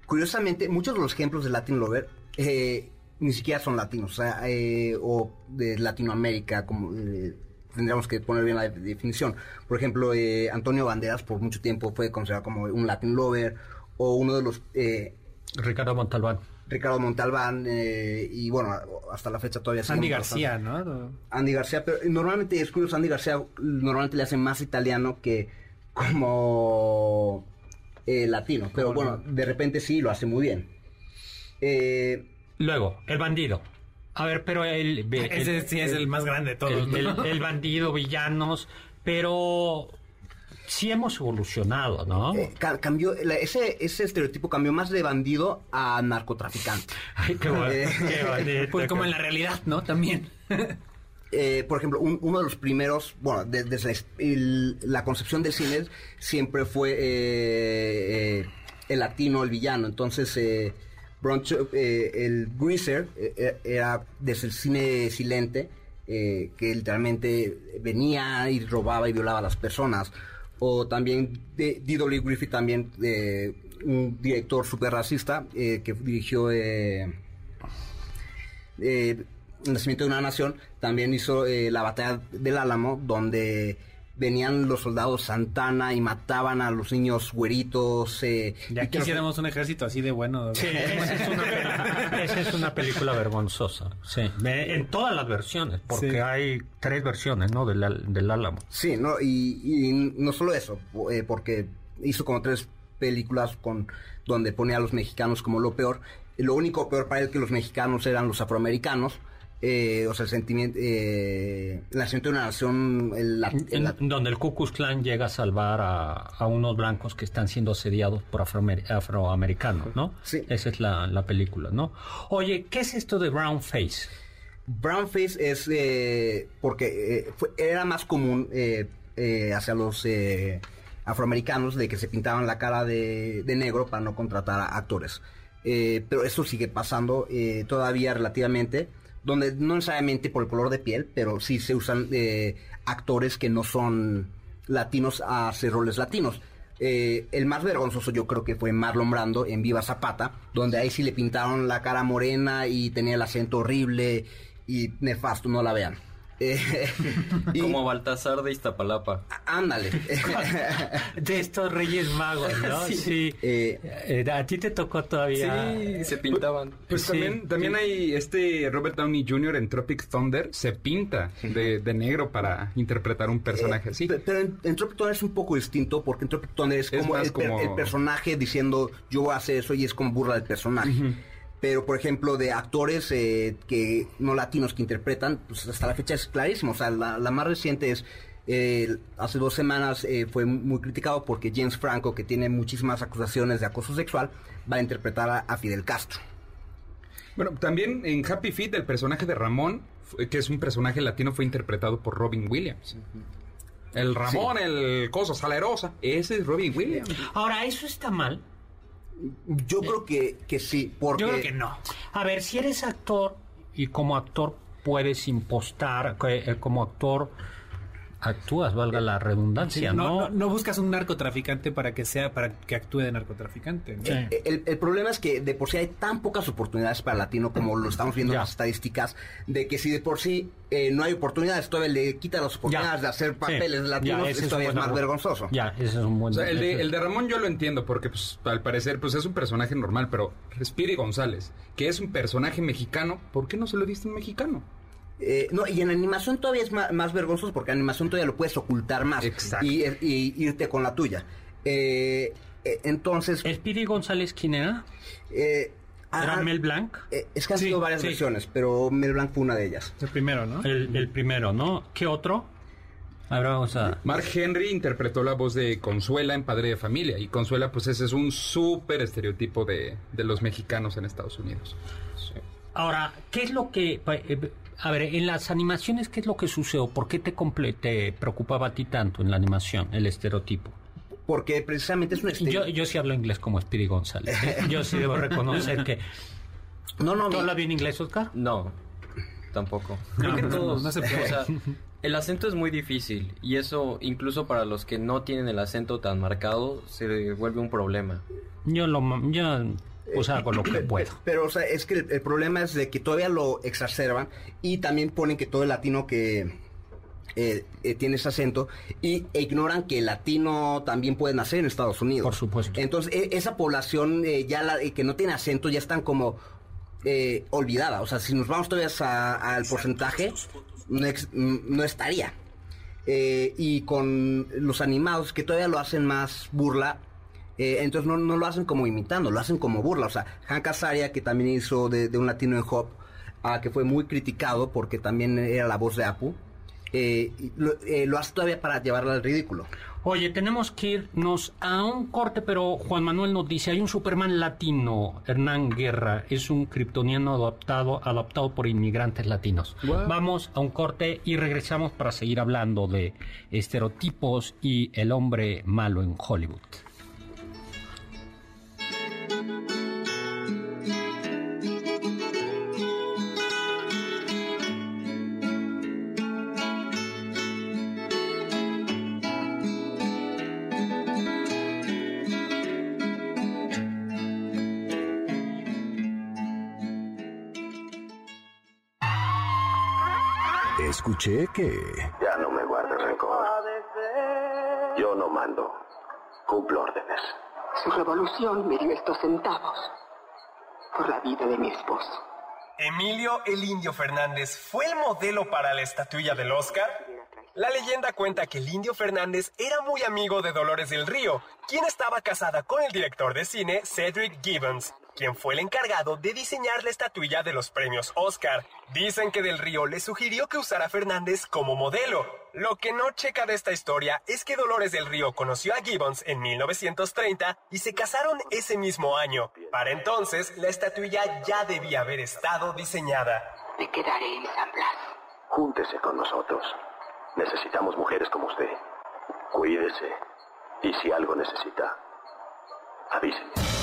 G: Curiosamente, muchos de los ejemplos de Latin Lover eh, ni siquiera son latinos, o sea, eh, o de Latinoamérica, como eh, tendríamos que poner bien la de- definición. Por ejemplo, eh, Antonio Banderas por mucho tiempo fue considerado como un Latin Lover, o uno de los eh,
C: Ricardo Montalbán.
G: Ricardo Montalbán, eh, y bueno, hasta la fecha todavía
D: Andy
G: bastante.
D: García, ¿no?
G: Andy García, pero normalmente es curioso, Andy García normalmente le hace más italiano que como eh, latino, pero bueno, de repente sí lo hace muy bien. Eh,
C: Luego, el bandido. A ver, pero el... el-
D: Ese sí es el más grande de todos.
C: el,
D: ¿no?
C: el- el bandido, villanos, pero sí hemos evolucionado, ¿no?
G: eh, ca- cambió, la- ese, ese estereotipo cambió más de bandido a narcotraficante.
C: Ay, qué bueno,
G: eh,
C: qué bonito,
D: Pues como en la realidad, ¿no? También.
G: Eh, por ejemplo, un- uno de los primeros, bueno, de- desde la, es- el- la concepción del cine siempre fue eh, eh, el latino, el villano. Entonces, eh, Broncho, eh, el Greaser era desde el cine silente, eh, que literalmente venía y robaba y violaba a las personas. O también de- D.W. Griffith, también eh, un director súper racista eh, que dirigió... eh, el nacimiento de una nación, también hizo la batalla del Álamo, donde venían los soldados Santana y mataban a los niños güeritos. Eh,
D: Ya quisiéramos un ejército así de bueno.
C: Sí, esa es, una, peli- esa es una película vergonzosa. Sí, en todas las versiones, porque
D: Sí.
C: hay tres versiones, ¿no? Del, Al- del Álamo.
G: Sí, no, y, y no solo eso, eh, porque hizo como tres películas con donde ponía a los mexicanos como lo peor. Lo único peor para él que los mexicanos eran los afroamericanos. Eh, o sea, el sentimiento, eh, el nacimiento de una nación, el, el-
C: En- donde el Ku Klux Klan llega a salvar a, a unos blancos que están siendo asediados por afroamer- afroamericanos, ¿no?
G: Sí.
C: Esa es la, la película, ¿no? Oye, ¿qué es esto de brown face?
G: Brownface es eh, porque eh, fue- era más común eh, eh, hacia los eh, afroamericanos de que se pintaban la cara de, de negro para no contratar a actores. Eh, pero eso sigue pasando eh, todavía relativamente, donde no necesariamente por el color de piel, pero sí se usan eh, actores que no son latinos a hacer roles latinos. Eh, el más vergonzoso yo creo que fue Marlon Brando en Viva Zapata, donde ahí sí le pintaron la cara morena y tenía el acento horrible y nefasto, no la vean.
F: Eh, Como Baltasar de Iztapalapa.
G: Ándale.
C: de estos Reyes Magos, ¿no? sí. Eh, eh, a ti te tocó todavía.
F: Sí, se pintaban.
E: Pues también, también hay este Robert Downey Jr. en Tropic Thunder, se pinta de, negro para interpretar un personaje así.
G: Pero en, Tropic Thunder es un poco distinto porque en Tropic Thunder es, como, el, personaje diciendo yo voy a hacer eso y es como burla del personaje pero por ejemplo de actores eh, que no latinos que interpretan, pues hasta la fecha es clarísimo. O sea, la, más reciente es eh, hace dos semanas eh, fue muy criticado porque James Franco, que tiene muchísimas acusaciones de acoso sexual, va a interpretar a, Fidel Castro.
E: Bueno, también en Happy Feet el personaje de Ramón, que es un personaje latino, fue interpretado por Robin Williams. El Ramón, el coso salerosa, ese es Robin Williams.
C: Ahora, ¿eso está mal?
G: Yo creo que, que sí, porque...
C: Yo creo que no. A ver, si eres actor y como actor puedes impostar, eh, como actor actúas, valga la redundancia,
D: no, ¿no? buscas un narcotraficante para que sea, para que actúe de narcotraficante.
G: El, problema es que de por sí hay tan pocas oportunidades para latino como lo estamos viendo en las estadísticas, de que si de por sí eh, no hay oportunidades, todavía le quita las oportunidades de hacer papeles latinos, esto es más vergonzoso.
C: Ya, ese es un buen...
E: el, de, el de Ramón yo lo entiendo, porque pues, al parecer pues es un personaje normal, pero Respiri González, que es un personaje mexicano, ¿por qué no se lo diste un mexicano?
G: Eh, no, y en animación todavía es más, vergonzoso porque en animación todavía lo puedes ocultar más y, irte con la tuya. Eh, eh, entonces.
C: ¿El Piri González quién era? ¿Era ah, Mel Blanc?
G: es que han sido varias versiones, pero Mel Blanc fue una de ellas.
D: El primero, ¿no?
C: El, primero, ¿no? ¿Qué otro? Ahora vamos a...
E: Mark Henry interpretó la voz de Consuela en Padre de Familia. Y Consuela, pues ese es un súper estereotipo de, de, los mexicanos en Estados Unidos.
C: Ahora, ¿qué es lo que... A ver, en las animaciones, ¿qué es lo que sucedió? ¿Por qué te, te preocupaba a ti tanto en la animación, el estereotipo?
G: Porque precisamente es un
C: estereotipo. Yo, yo sí hablo inglés como Speedy González. ¿eh? Yo sí debo reconocer que... No, no, ¿Tú hablas bien inglés, Oscar?
F: No, tampoco. Creo que todos... No, se puede. O sea, el acento es muy difícil y eso, incluso para los que no tienen el acento tan marcado, se vuelve un problema.
C: Yo lo... Yo o sea, con lo que puedo.
G: Pero, o sea, es que el, problema es de que todavía lo exacerban y también ponen que todo el latino que eh, eh, tiene ese acento y e ignoran que el latino también puede nacer en Estados Unidos.
C: Por supuesto.
G: Entonces, e, esa población eh, ya la, que no tiene acento ya están como olvidada. O sea, si nos vamos todavía al porcentaje, no, no estaría. y con los animados que todavía lo hacen más burla, eh, entonces no, lo hacen como imitando, lo hacen como burla. O sea, Hank Azaria, que también hizo de, un latino en Hop, ah, que fue muy criticado porque también era la voz de Apu, eh, eh, lo, hace todavía para llevarla al ridículo.
C: Oye, tenemos que irnos a un corte, pero Juan Manuel nos dice, hay un Superman latino, Hernán Guerra, es un kryptoniano adoptado, adoptado por inmigrantes latinos. Vamos a un corte y regresamos para seguir hablando de estereotipos y el hombre malo en Hollywood.
A: Escuché que...
J: Ya no me guardes rencor. Yo no mando. Cumplo órdenes.
K: Su revolución me dio estos centavos por la vida de mi esposo.
H: Emilio el Indio Fernández fue el modelo para la estatuilla del Oscar. La leyenda cuenta que el Indio Fernández era muy amigo de Dolores del Río, quien estaba casada con el director de cine Cedric Gibbons quien fue el encargado de diseñar la estatuilla de los premios Oscar. Dicen que Del Río le sugirió que usara a Fernández como modelo. Lo que no checa de esta historia es que Dolores del Río conoció a Gibbons en 1930 y se casaron ese mismo año. Para entonces, la estatuilla ya debía haber estado diseñada.
K: Me quedaré en San Blas.
J: Júntese con nosotros. Necesitamos mujeres como usted. Cuídese. Y si algo necesita, avísenme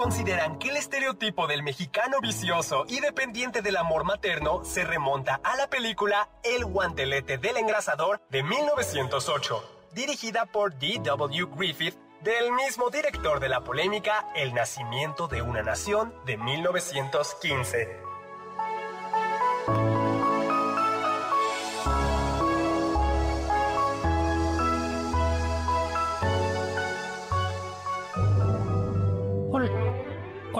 H: consideran que el estereotipo del mexicano vicioso y dependiente del amor materno se remonta a la película El guantelete del engrasador de 1908 dirigida por D.W. Griffith, del mismo director de la polémica El nacimiento de una nación de 1915.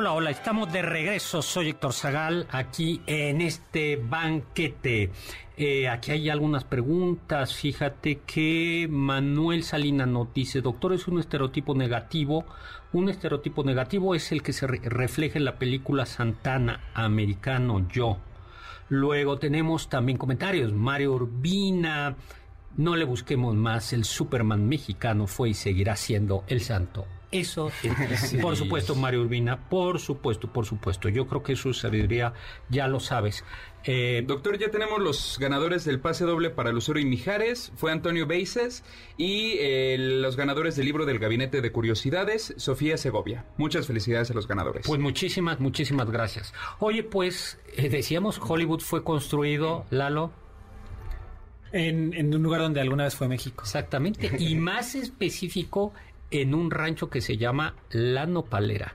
C: Hola, hola, estamos de regreso. Soy Héctor Zagal aquí en este banquete. Eh, aquí hay algunas preguntas. Fíjate que Manuel Salina nos dice, doctor, es un estereotipo negativo. Un estereotipo negativo es el que se refleja en la película Santana, americano yo. Luego tenemos también comentarios. Mario Urbina, no le busquemos más, el Superman mexicano fue y seguirá siendo el santo eso, por supuesto, Mario Urbina, por supuesto, por supuesto. Yo creo que su sabiduría ya lo sabes.
E: Eh, Doctor, ya tenemos los ganadores del pase doble para Lucero y Mijares. Fue Antonio Beises y eh, los ganadores del libro del Gabinete de Curiosidades, Sofía Segovia. Muchas felicidades a los ganadores.
C: Pues muchísimas, muchísimas gracias. Oye, pues eh, decíamos, Hollywood fue construido, Lalo.
D: En, en un lugar donde alguna vez fue México.
C: Exactamente. Y más específico en un rancho que se llama La Nopalera.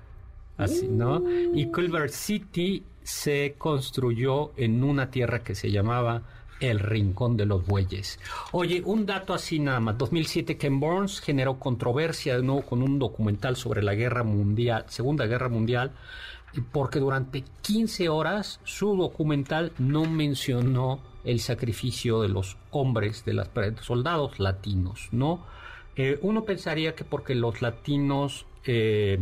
C: Así, ¿no? Y Culver City se construyó en una tierra que se llamaba el Rincón de los Bueyes. Oye, un dato así nada más. 2007 Ken Burns generó controversia de nuevo con un documental sobre la Guerra Mundial, Segunda Guerra Mundial, porque durante 15 horas su documental no mencionó el sacrificio de los hombres, de los soldados latinos, ¿no? Eh, uno pensaría que porque los latinos, eh,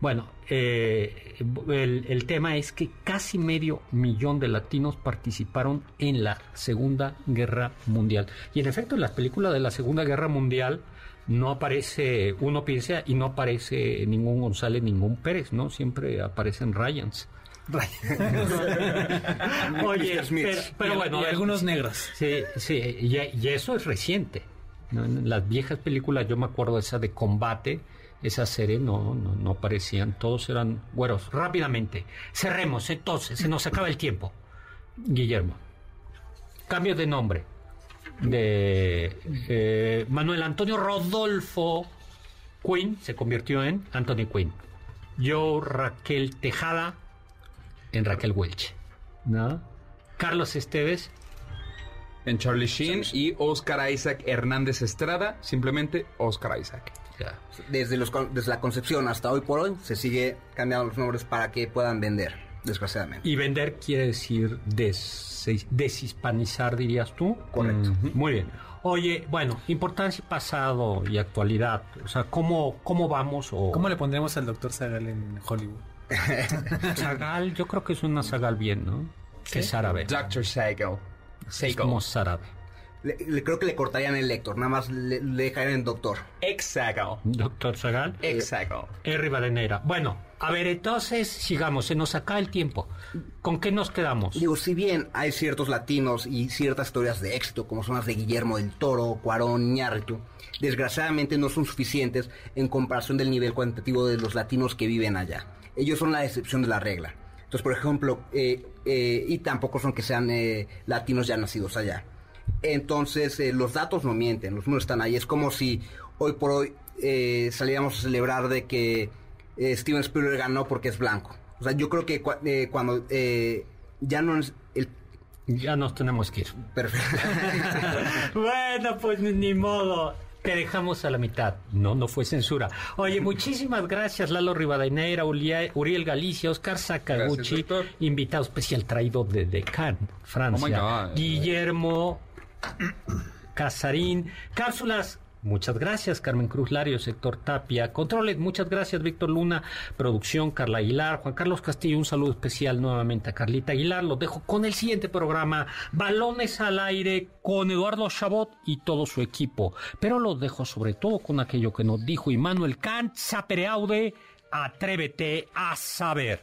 C: bueno, eh, el, tema es que casi medio millón de latinos participaron en la Segunda Guerra Mundial. Y en efecto, en las películas de la Segunda Guerra Mundial no aparece, uno piensa, y no aparece ningún González, ningún Pérez, ¿no? Siempre aparecen Ryans.
D: Oye, pero, bueno, algunos negros.
C: Sí, sí, y eso es reciente. Las viejas películas, yo me acuerdo esa de combate, esa serie no, no, no aparecían, todos eran güeros. Rápidamente, cerremos entonces, se nos acaba el tiempo. Guillermo, cambio de nombre de eh, Manuel Antonio Rodolfo Quinn se convirtió en Anthony Quinn. Yo Raquel Tejada en Raquel Welch. ¿no? Carlos Esteves
E: en Charlie Sheen y Oscar Isaac Hernández Estrada, simplemente Oscar Isaac.
G: Desde, los, desde la concepción hasta hoy por hoy se sigue cambiando los nombres para que puedan vender, desgraciadamente.
C: Y vender quiere decir des, deshispanizar, dirías tú.
G: Correcto.
C: Muy bien. Oye, bueno, importancia pasado y actualidad. O sea, ¿cómo, cómo vamos? O...
D: ¿Cómo le pondremos al doctor Zagal en Hollywood?
C: Zagal, yo creo que es una Zagal bien, ¿no? Que es árabe.
E: Doctor Zagal.
C: Es como árabe.
G: Le, creo que le cortarían el lector, nada más le, dejarían en doctor.
E: Exacto.
C: Doctor Zagal.
E: Exacto.
C: R. Badenera. Bueno, a ver, entonces sigamos, se nos acaba el tiempo. ¿Con qué nos quedamos?
G: Digo, si bien hay ciertos latinos y ciertas historias de éxito, como son las de Guillermo del Toro, Cuarón, Iñárritu, desgraciadamente no son suficientes en comparación del nivel cuantitativo de los latinos que viven allá. Ellos son la excepción de la regla. Entonces, por ejemplo, eh, eh, y tampoco son que sean eh, latinos ya nacidos allá. Entonces, los datos no mienten, los números están ahí. Es como si hoy por hoy saliéramos a celebrar de que Steven Spielberg ganó porque es blanco. O sea, yo creo que cuando ya no es el
C: ya nos tenemos que ir.
G: Perfecto.
C: bueno, pues ni modo. Te dejamos a la mitad. No, no fue censura. Oye, muchísimas gracias, Lalo Rivadeneira, Uriel Galicia, Oscar Sakaguchi, invitado especial traído de Cannes, Francia. Oh Guillermo Casarín, cápsulas Muchas gracias, Carmen Cruz Lario, sector Tapia. Controles, muchas gracias, Víctor Luna. Producción, Carla Aguilar. Juan Carlos Castillo, un saludo especial nuevamente a Carlita Aguilar. Los dejo con el siguiente programa, Balones al Aire, con Eduardo Chabot y todo su equipo. Pero los dejo sobre todo con aquello que nos dijo Immanuel Kant, Sapereaude, atrévete a saber.